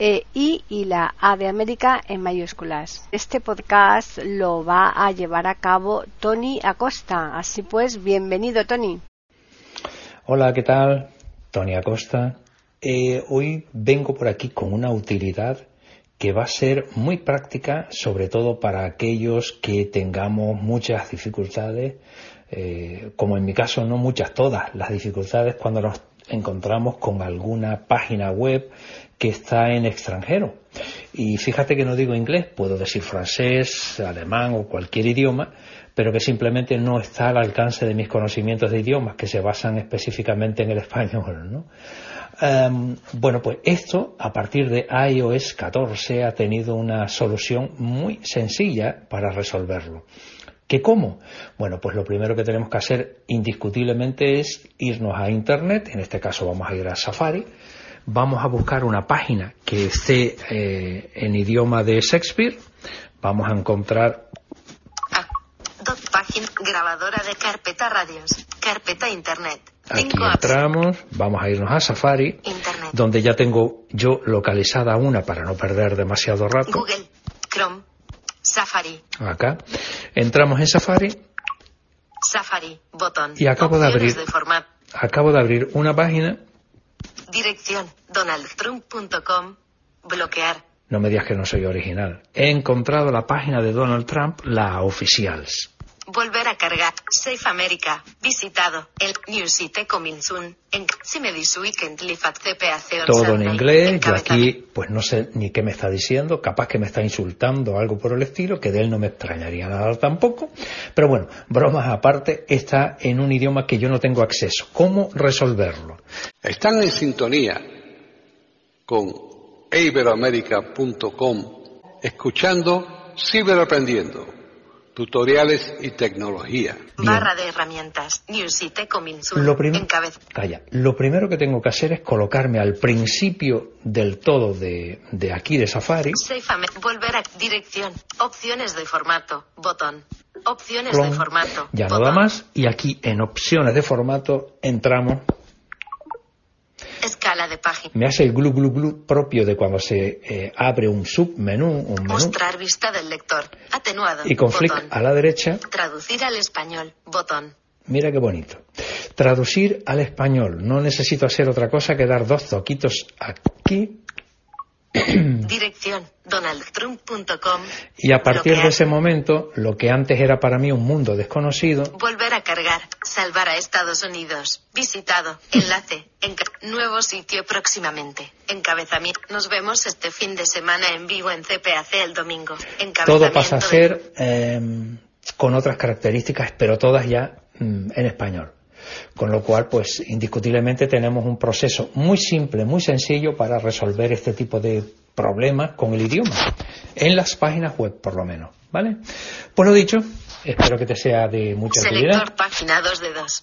e I y la A de América en mayúsculas. Este podcast lo va a llevar a cabo Tony Acosta. Así pues, bienvenido Tony. Hola, ¿qué tal? Tony Acosta. Eh, hoy vengo por aquí con una utilidad que va a ser muy práctica, sobre todo para aquellos que tengamos muchas dificultades, eh, como en mi caso no muchas, todas las dificultades cuando nos encontramos con alguna página web que está en extranjero. Y fíjate que no digo inglés, puedo decir francés, alemán o cualquier idioma, pero que simplemente no está al alcance de mis conocimientos de idiomas, que se basan específicamente en el español. Em, bueno, pues esto a partir de iOS 14 ha tenido una solución muy sencilla para resolverlo. ¿Qué cómo? Bueno, pues lo primero que tenemos que hacer indiscutiblemente es irnos a Internet, en este caso vamos a ir a Safari, vamos a buscar una página que esté eh, en idioma de Shakespeare, vamos a encontrar ah, dos páginas grabadora de carpeta radios, carpeta internet. Aquí entramos, vamos a irnos a Safari, internet. donde ya tengo yo localizada una para no perder demasiado rato. Google, Safari. Acá. Entramos en Safari. Safari, botón. Y acabo de abrir. De. Acabo de abrir una página Dirección donaldtrump.com. Bloquear. No me digas que no soy original. He encontrado la página de Donald Trump, la oficial. Volver a Safe America. Visitado. El News It Coming Soon. En Todo en inglés. Yo aquí, pues no sé ni qué me está diciendo. Capaz que me está insultando algo por el estilo, que de él no me extrañaría nada tampoco. Pero bueno, bromas aparte, está en un idioma que yo no tengo acceso. ¿Cómo resolverlo? Están en sintonía con iberoamerica.com escuchando Ciberaprendiendo tutoriales y tecnología. Barra de herramientas. Lo Calla. Lo primero que tengo que hacer es colocarme al principio del todo de, de aquí de Safari. Volver a dirección. Opciones de formato. Botón. Opciones de formato. Ya nada más. Y aquí en opciones de formato entramos Escala de página. Me hace el glu glu glu propio de cuando se eh, abre un submenú, un menú. Mostrar vista del lector. Atenuado. Y con flick a la derecha. Traducir al español. Botón. Mira qué bonito. Traducir al español. No necesito hacer otra cosa que dar dos toquitos aquí Dirección donaldtrump.com. Y a partir de ese momento, lo que antes era para mí un mundo desconocido. Volver a cargar. Salvar a Estados Unidos. Visitado. Enlace. nuevo sitio próximamente. Encabezamiento. Nos vemos este fin de semana en vivo en CPAC el domingo. Todo pasa a ser em, con otras características, pero todas ya mm, en español. Con lo cual, pues indiscutiblemente tenemos un proceso muy simple, muy sencillo para resolver este tipo de problemas con el idioma, en las páginas web por lo menos, ¿vale? Pues lo dicho, espero que te sea de mucha utilidad. página 2 de 2.